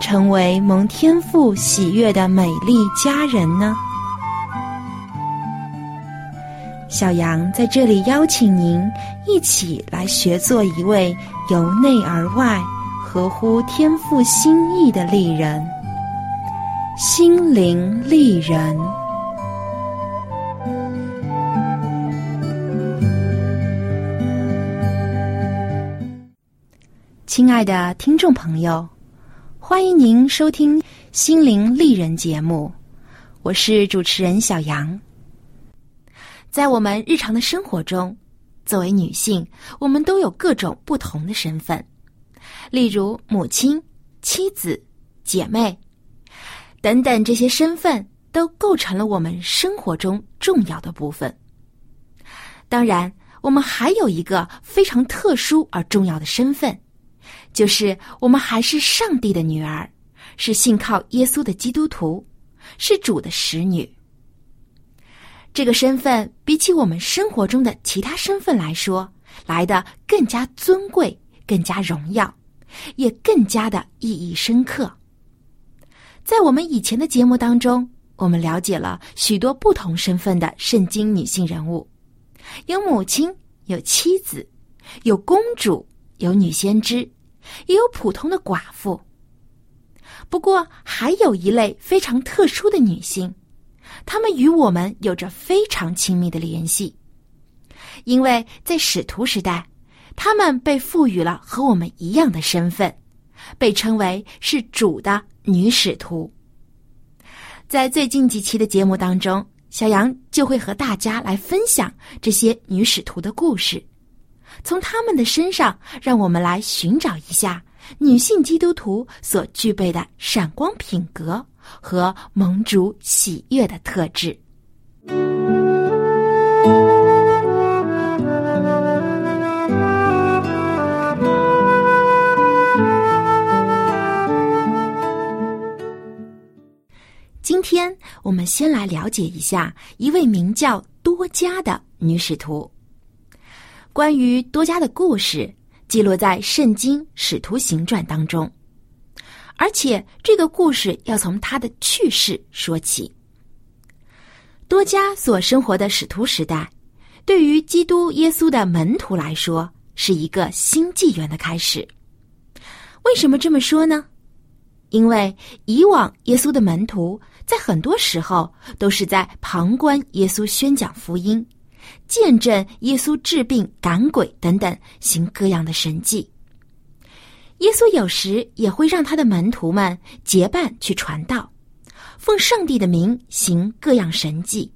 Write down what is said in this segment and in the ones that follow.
成为蒙天父喜悦的美丽佳人呢？小杨在这里邀请您一起来学做一位由内而外、合乎天父心意的丽人——心灵丽人。亲爱的听众朋友，欢迎您收听《心灵丽人》节目，我是主持人小杨。在我们日常的生活中，作为女性，我们都有各种不同的身份，例如母亲、妻子、姐妹等等，这些身份都构成了我们生活中重要的部分。当然，我们还有一个非常特殊而重要的身份。就是我们还是上帝的女儿，是信靠耶稣的基督徒，是主的使女。这个身份比起我们生活中的其他身份来说，来的更加尊贵、更加荣耀，也更加的意义深刻。在我们以前的节目当中，我们了解了许多不同身份的圣经女性人物，有母亲，有妻子，有公主，有女先知。也有普通的寡妇，不过还有一类非常特殊的女性，她们与我们有着非常亲密的联系，因为在使徒时代，她们被赋予了和我们一样的身份，被称为是主的女使徒。在最近几期的节目当中，小杨就会和大家来分享这些女使徒的故事。从他们的身上，让我们来寻找一下女性基督徒所具备的闪光品格和蒙主喜悦的特质。今天我们先来了解一下一位名叫多加的女使徒。关于多加的故事记录在《圣经·使徒行传》当中，而且这个故事要从他的去世说起。多加所生活的使徒时代，对于基督耶稣的门徒来说，是一个新纪元的开始。为什么这么说呢？因为以往耶稣的门徒在很多时候都是在旁观耶稣宣讲福音。见证耶稣治病、赶鬼等等，行各样的神迹。耶稣有时也会让他的门徒们结伴去传道，奉上帝的名行各样神迹，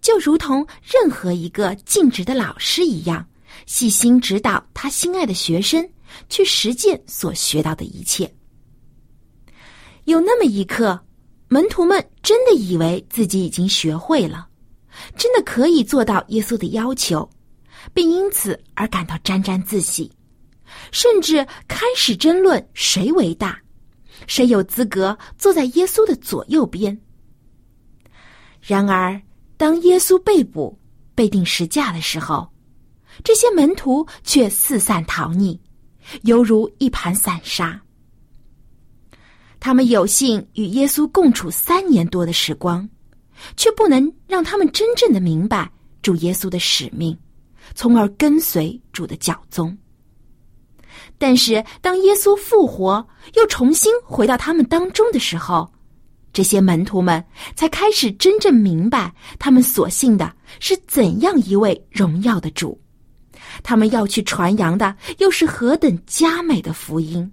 就如同任何一个尽职的老师一样，细心指导他心爱的学生去实践所学到的一切。有那么一刻，门徒们真的以为自己已经学会了。真的可以做到耶稣的要求，并因此而感到沾沾自喜，甚至开始争论谁为大，谁有资格坐在耶稣的左右边。然而，当耶稣被捕、被钉十架的时候，这些门徒却四散逃匿，犹如一盘散沙。他们有幸与耶稣共处三年多的时光。却不能让他们真正的明白主耶稣的使命，从而跟随主的教宗。但是，当耶稣复活又重新回到他们当中的时候，这些门徒们才开始真正明白，他们所信的是怎样一位荣耀的主，他们要去传扬的又是何等佳美的福音，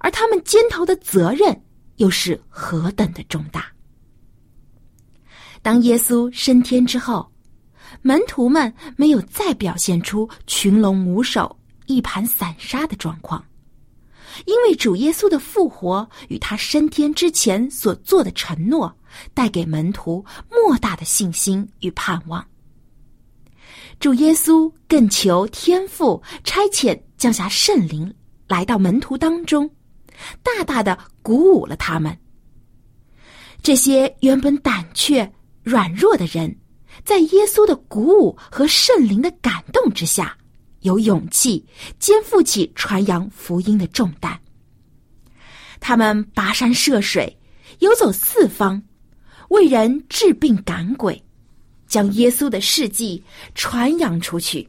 而他们肩头的责任又是何等的重大。当耶稣升天之后，门徒们没有再表现出群龙无首、一盘散沙的状况。因为主耶稣的复活与他升天之前所做的承诺，带给门徒莫大的信心与盼望。主耶稣更求天父差遣降下圣灵来到门徒当中，大大的鼓舞了他们。这些原本胆怯软弱的人，在耶稣的鼓舞和圣灵的感动之下。有勇气肩负起传扬福音的重担。他们跋山涉水，游走四方，为人治病赶鬼，将耶稣的事迹传扬出去。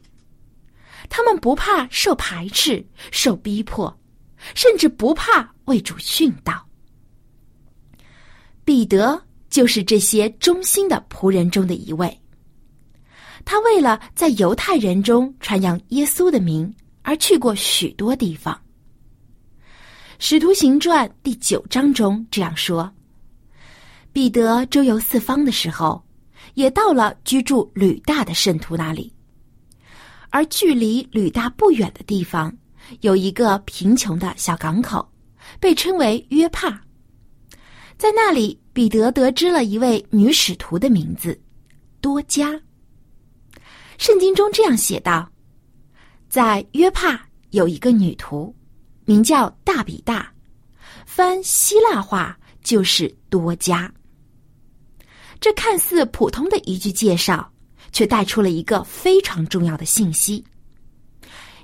他们不怕受排斥、受逼迫，甚至不怕为主殉道。彼得就是这些忠心的仆人中的一位。他为了在犹太人中传扬耶稣的名，而去过许多地方。《使徒行传》第九章中这样说：“彼得周游四方的时候，也到了居住吕大的圣徒那里。而距离吕大不远的地方，有一个贫穷的小港口，被称为约帕。在那里，彼得得知了一位女使徒的名字多加。”圣经中这样写道：“在约帕有一个女徒，名叫大比大，翻希腊话就是多加。”这看似普通的一句介绍，却带出了一个非常重要的信息，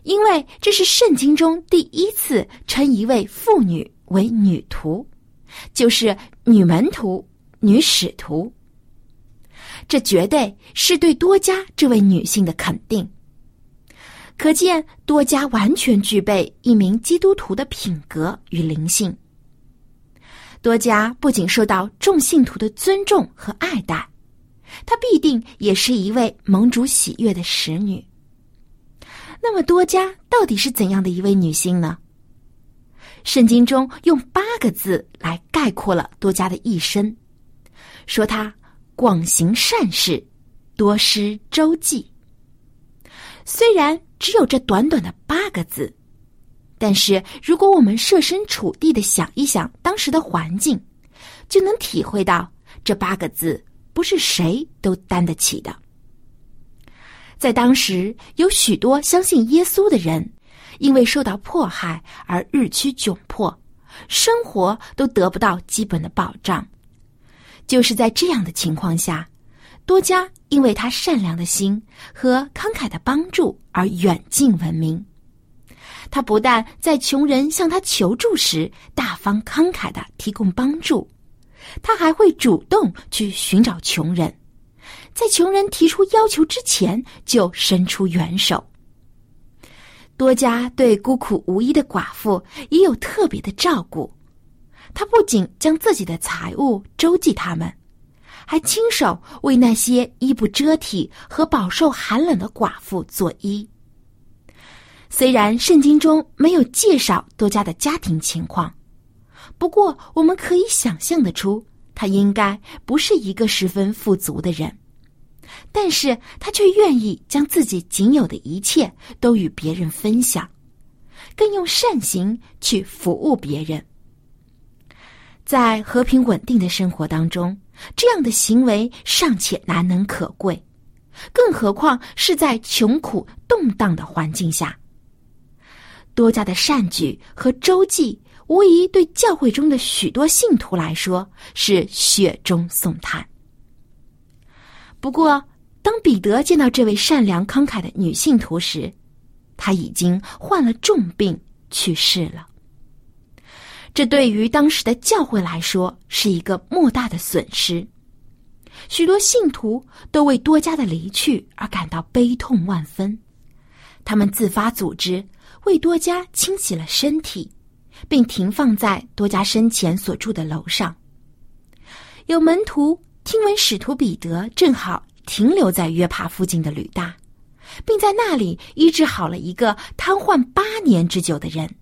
因为这是圣经中第一次称一位妇女为女徒，就是女门徒、女使徒。这绝对是对多加这位女性的肯定。可见多加完全具备一名基督徒的品格与灵性。多加不仅受到众信徒的尊重和爱戴，她必定也是一位盟主喜悦的使女。那么多加到底是怎样的一位女性呢？圣经中用八个字来概括了多加的一生，说他。广行善事，多施周济。虽然只有这短短的八个字，但是如果我们设身处地的想一想当时的环境，就能体会到这八个字不是谁都担得起的。在当时，有许多相信耶稣的人，因为受到迫害而日趋窘迫，生活都得不到基本的保障。就是在这样的情况下，多加因为他善良的心和慷慨的帮助而远近闻名。他不但在穷人向他求助时大方慷慨的提供帮助，他还会主动去寻找穷人，在穷人提出要求之前就伸出援手。多加对孤苦无依的寡妇也有特别的照顾。他不仅将自己的财物周济他们，还亲手为那些衣不遮体和饱受寒冷的寡妇作衣。虽然圣经中没有介绍多加的家庭情况，不过我们可以想象得出，他应该不是一个十分富足的人，但是他却愿意将自己仅有的一切都与别人分享，更用善行去服务别人。在和平稳定的生活当中，这样的行为尚且难能可贵，更何况是在穷苦动荡的环境下。多加的善举和周济，无疑对教会中的许多信徒来说是雪中送炭。不过，当彼得见到这位善良慷慨的女信徒时，她已经患了重病去世了。这对于当时的教会来说是一个莫大的损失，许多信徒都为多加的离去而感到悲痛万分。他们自发组织为多加清洗了身体，并停放在多加生前所住的楼上。有门徒听闻使徒彼得正好停留在约帕附近的吕大，并在那里医治好了一个瘫痪八年之久的人。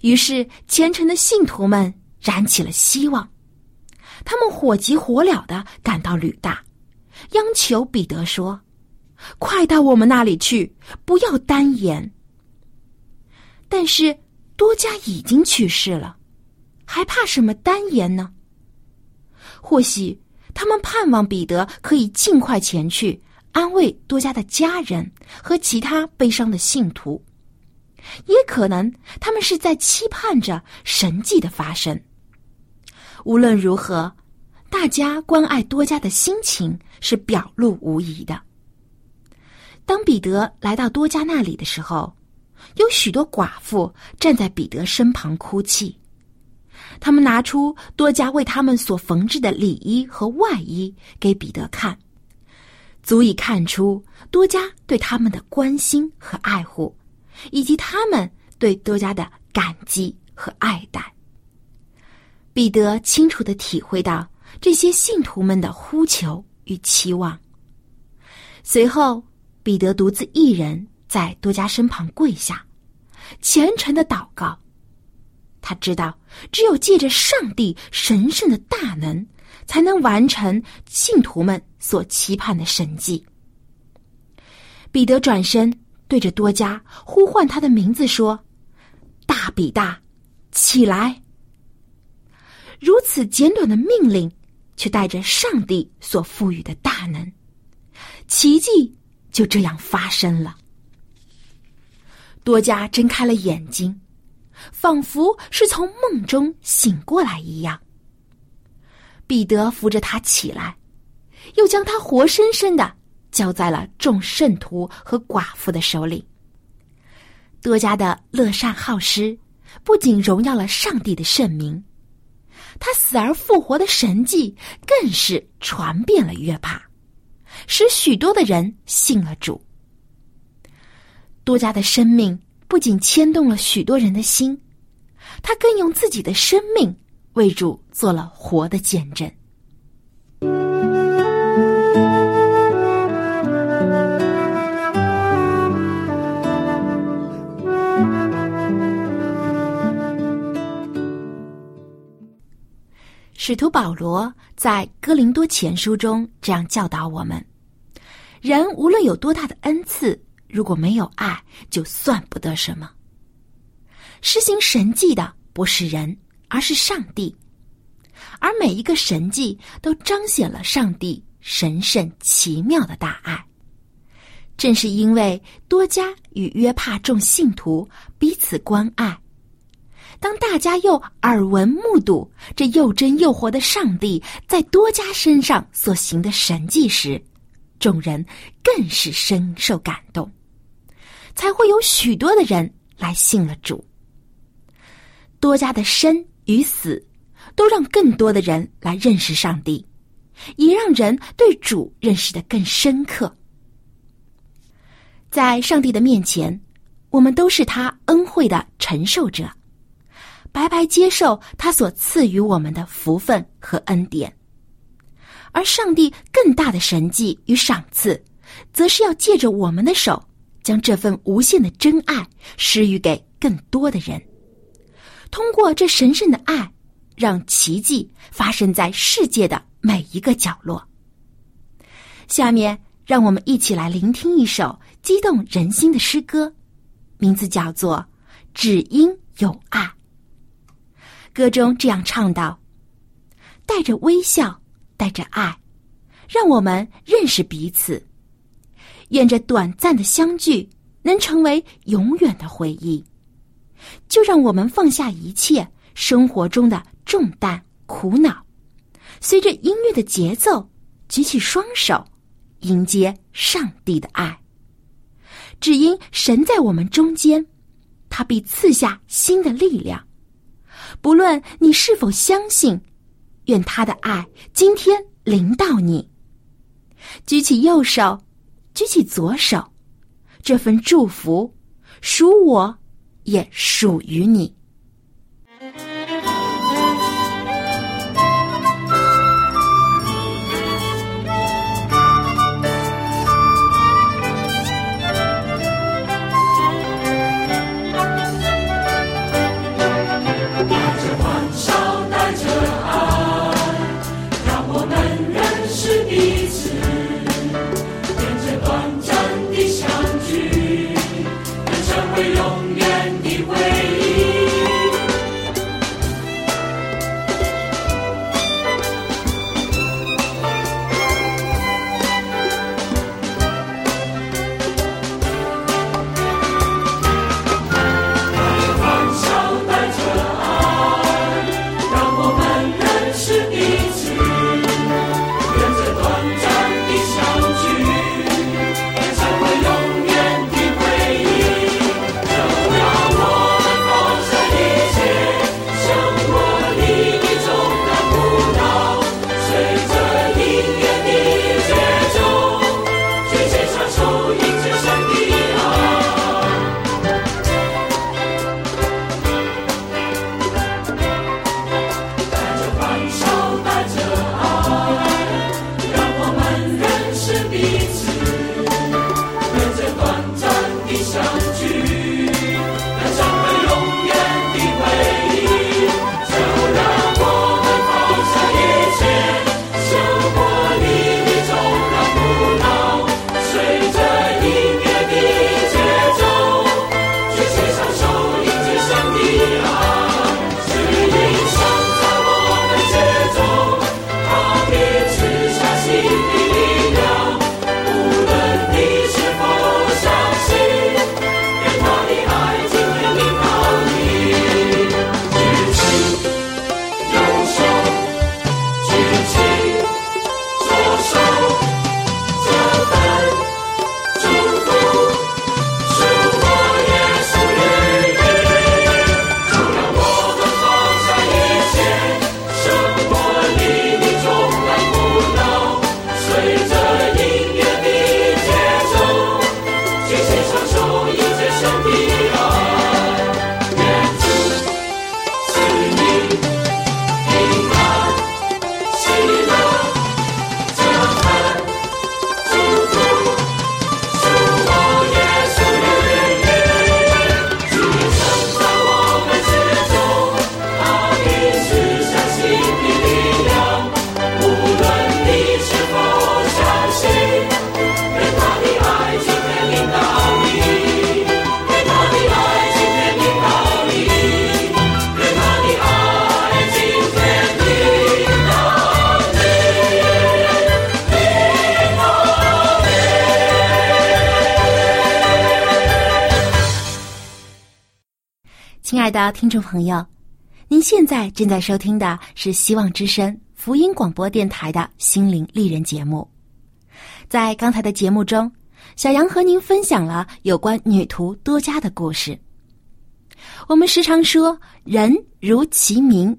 于是虔诚的信徒们燃起了希望，他们火急火燎的赶到吕大，央求彼得说：“快到我们那里去，不要单言。”但是多加已经去世了，还怕什么单言呢？或许他们盼望彼得可以尽快前去安慰多加的家人和其他悲伤的信徒，也可能他们是在期盼着神迹的发生。无论如何，大家关爱多加的心情是表露无遗的。当彼得来到多加那里的时候，有许多寡妇站在彼得身旁哭泣。他们拿出多加为他们所缝制的里衣和外衣给彼得看，足以看出多加对他们的关心和爱护，以及他们对多加的感激和爱戴。彼得清楚的体会到这些信徒们的呼求与期望。随后，彼得独自一人在多加身旁跪下，虔诚的祷告。他知道，只有借着上帝神圣的大能，才能完成信徒们所期盼的神迹。彼得转身对着多加呼唤他的名字说：“大比大，起来！”如此简短的命令，却带着上帝所赋予的大能，奇迹就这样发生了。多加睁开了眼睛。仿佛是从梦中醒过来一样。彼得扶着他起来，又将他活生生的交在了众圣徒和寡妇的手里。多加的乐善好施，不仅荣耀了上帝的圣名，他死而复活的神迹更是传遍了约帕，使许多的人信了主。多加的生命。不仅牵动了许多人的心，他更用自己的生命为主做了活的见证。使徒保罗在哥林多前书中这样教导我们：人无论有多大的恩赐。如果没有爱，就算不得什么。施行神迹的不是人，而是上帝，而每一个神迹都彰显了上帝神圣奇妙的大爱。正是因为多加与约帕众信徒彼此关爱，当大家又耳闻目睹这又真又活的上帝在多加身上所行的神迹时，众人更是深受感动。才会有许多的人来信了主。多加的生与死，都让更多的人来认识上帝，也让人对主认识的更深刻。在上帝的面前，我们都是他恩惠的承受者，白白接受他所赐予我们的福分和恩典。而上帝更大的神迹与赏赐，则是要借着我们的手。将这份无限的真爱施予给更多的人，通过这神圣的爱，让奇迹发生在世界的每一个角落。下面，让我们一起来聆听一首激动人心的诗歌，名字叫做《只因有爱》。歌中这样唱道：“带着微笑，带着爱，让我们认识彼此。”愿这短暂的相聚能成为永远的回忆，就让我们放下一切生活中的重担、苦恼，随着音乐的节奏，举起双手，迎接上帝的爱。只因神在我们中间，他必赐下新的力量。不论你是否相信，愿他的爱今天临到你。举起右手。举起左手，这份祝福属我，也属于你。的听众朋友，您现在正在收听的是希望之声福音广播电台的心灵丽人节目。在刚才的节目中，小杨和您分享了有关女徒多加的故事。我们时常说“人如其名”，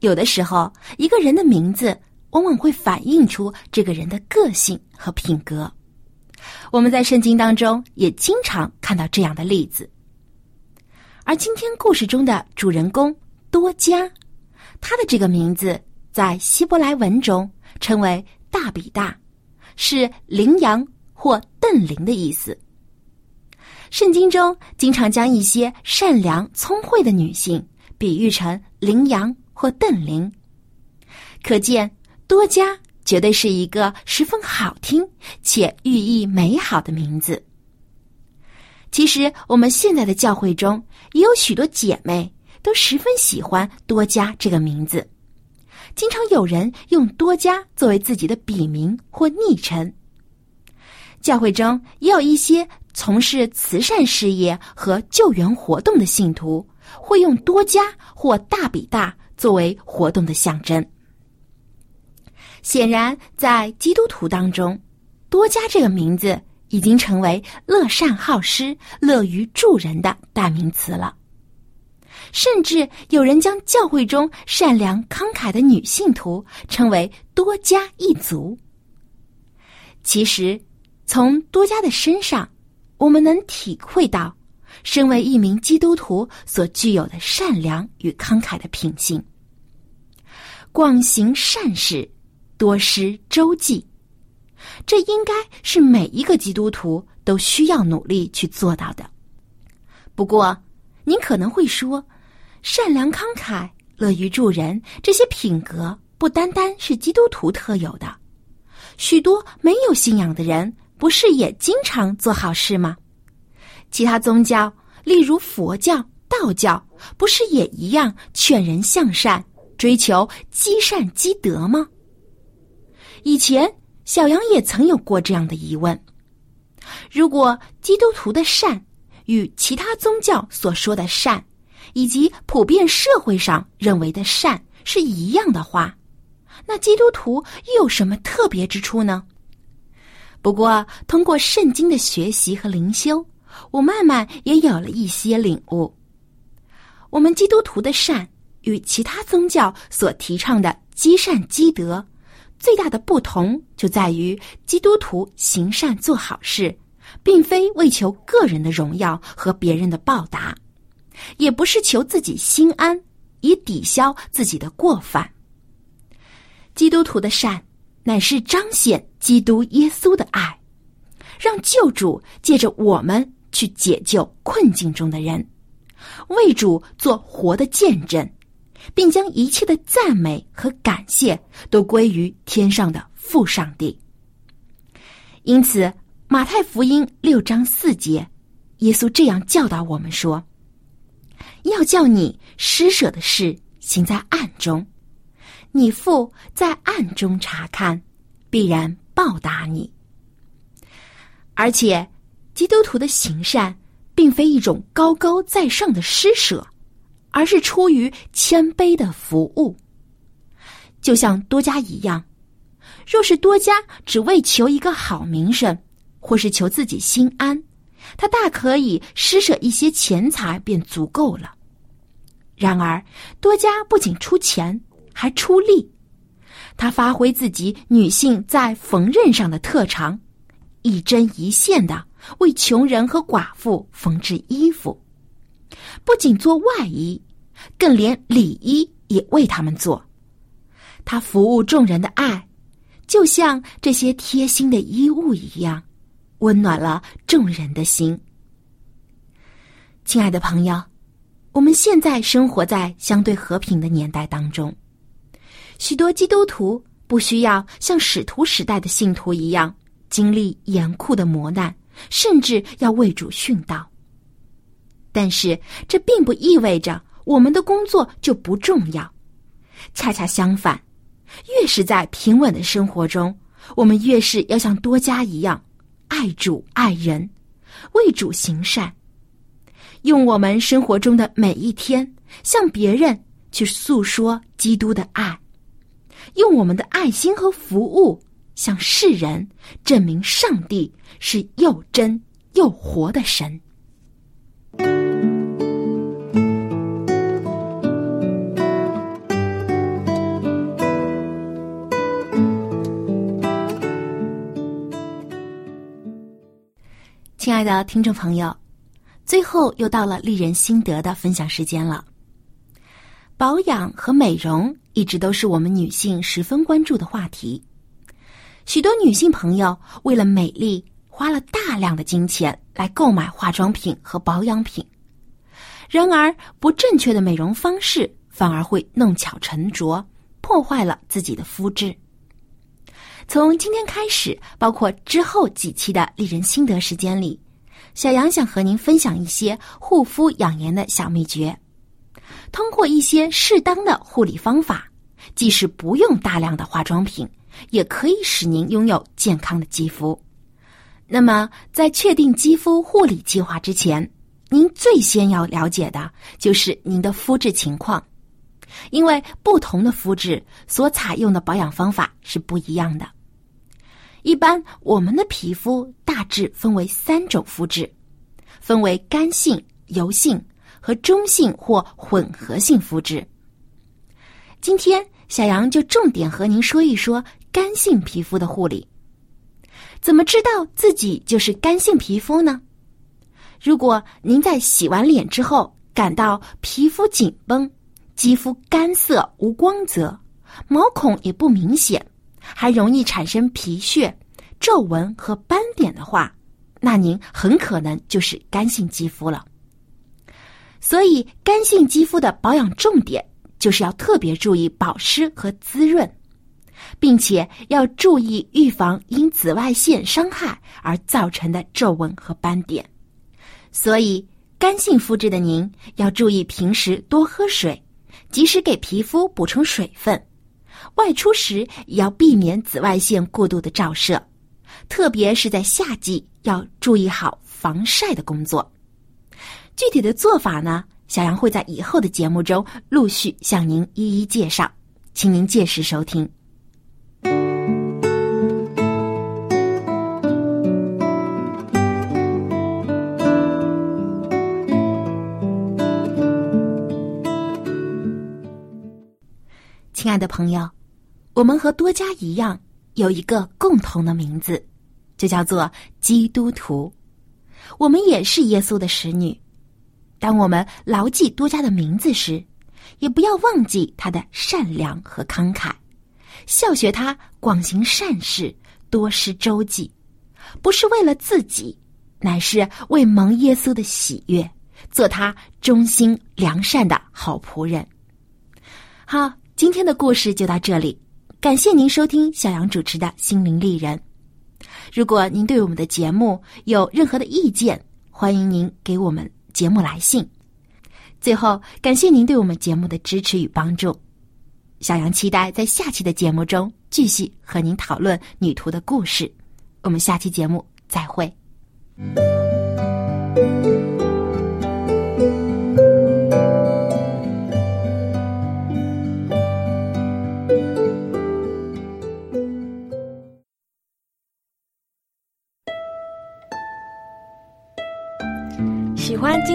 有的时候，一个人的名字往往会反映出这个人的个性和品格。我们在圣经当中也经常看到这样的例子。而今天故事中的主人公多加，他的这个名字在希伯来文中称为大比大，是羚羊或瞪羚的意思。圣经中经常将一些善良聪慧的女性比喻成羚羊或瞪羚，可见多加绝对是一个十分好听且寓意美好的名字。其实，我们现在的教会中也有许多姐妹都十分喜欢多加这个名字，经常有人用多加作为自己的笔名或昵称。教会中也有一些从事慈善事业和救援活动的信徒，会用多加或大比大作为活动的象征。显然，在基督徒当中，多加这个名字。已经成为乐善好施、乐于助人的代名词了。甚至有人将教会中善良慷慨的女性徒称为“多加一族”。其实，从多加的身上，我们能体会到，身为一名基督徒所具有的善良与慷慨的品性。广行善事，多施周济。这应该是每一个基督徒都需要努力去做到的。不过，您可能会说，善良慷慨、乐于助人这些品格，不单单是基督徒特有的，许多没有信仰的人，不是也经常做好事吗？其他宗教，例如佛教、道教，不是也一样劝人向善，追求积善积德吗？以前，小杨也曾有过这样的疑问：如果基督徒的善与其他宗教所说的善，以及普遍社会上认为的善是一样的话，那基督徒又有什么特别之处呢？不过，通过圣经的学习和灵修，我慢慢也有了一些领悟。我们基督徒的善与其他宗教所提倡的积善积德，最大的不同就在于基督徒行善做好事，并非为求个人的荣耀和别人的报答。也不是求自己心安，以抵消自己的过犯。基督徒的善，乃是彰显基督耶稣的爱，让救主借着我们去解救困境中的人，为主做活的见证，并将一切的赞美和感谢都归于天上的父上帝。因此，马太福音六章四节，耶稣这样教导我们说。要叫你施舍的事行在暗中，你父在暗中查看，必然报答你。而且，基督徒的行善，并非一种高高在上的施舍，而是出于谦卑的服务。就像多加一样，若是多加只为求一个好名声，或是求自己心安。他大可以施舍一些钱财便足够了。然而，多加不仅出钱，还出力。他发挥自己女性在缝纫上的特长，一针一线的为穷人和寡妇缝制衣服。不仅做外衣，更连里衣也为他们做。他服务众人的爱，就像这些贴心的衣物一样。温暖了众人的心。亲爱的朋友，我们现在生活在相对和平的年代当中，许多基督徒不需要像使徒时代的信徒一样经历严酷的磨难，甚至要为主殉道。但是，这并不意味着我们的工作就不重要。恰恰相反，越是在平稳的生活中，我们越是要像多加一样。爱主爱人，为主行善，用我们生活中的每一天向别人去诉说基督的爱，用我们的爱心和服务向世人证明上帝是又真又活的神。亲爱的听众朋友，最后又到了丽人心得的分享时间了。保养和美容一直都是我们女性十分关注的话题。许多女性朋友为了美丽，花了大量的金钱来购买化妆品和保养品。然而，不正确的美容方式反而会弄巧成拙，破坏了自己的肤质。从今天开始，包括之后几期的丽人心得时间里，小杨想和您分享一些护肤养颜的小秘诀。通过一些适当的护理方法，即使不用大量的化妆品，也可以使您拥有健康的肌肤。那么，在确定肌肤护理计划之前，您最先要了解的就是您的肤质情况，因为不同的肤质所采用的保养方法是不一样的。一般我们的皮肤大致分为三种肤质，分为干性、油性和中性或混合性肤质。今天小杨就重点和您说一说干性皮肤的护理。怎么知道自己就是干性皮肤呢？如果您在洗完脸之后感到皮肤紧绷、肌肤干涩无光泽、毛孔也不明显。还容易产生皮屑、皱纹和斑点的话，那您很可能就是干性肌肤了。所以，干性肌肤的保养重点就是要特别注意保湿和滋润，并且要注意预防因紫外线伤害而造成的皱纹和斑点。所以，干性肤质的您要注意平时多喝水，及时给皮肤补充水分。外出时也要避免紫外线过度的照射，特别是在夏季要注意好防晒的工作。具体的做法呢，小杨会在以后的节目中陆续向您一一介绍，请您届时收听。亲爱的朋友，我们和多加一样，有一个共同的名字，就叫做基督徒。我们也是耶稣的使女。当我们牢记多加的名字时，也不要忘记他的善良和慷慨，效学他广行善事，多施周济，不是为了自己，乃是为蒙耶稣的喜悦，做他忠心良善的好仆人。好。今天的故事就到这里，感谢您收听小杨主持的《心灵丽人》。如果您对我们的节目有任何的意见，欢迎您给我们节目来信。最后，感谢您对我们节目的支持与帮助。小杨期待在下期的节目中继续和您讨论女图的故事。我们下期节目再会。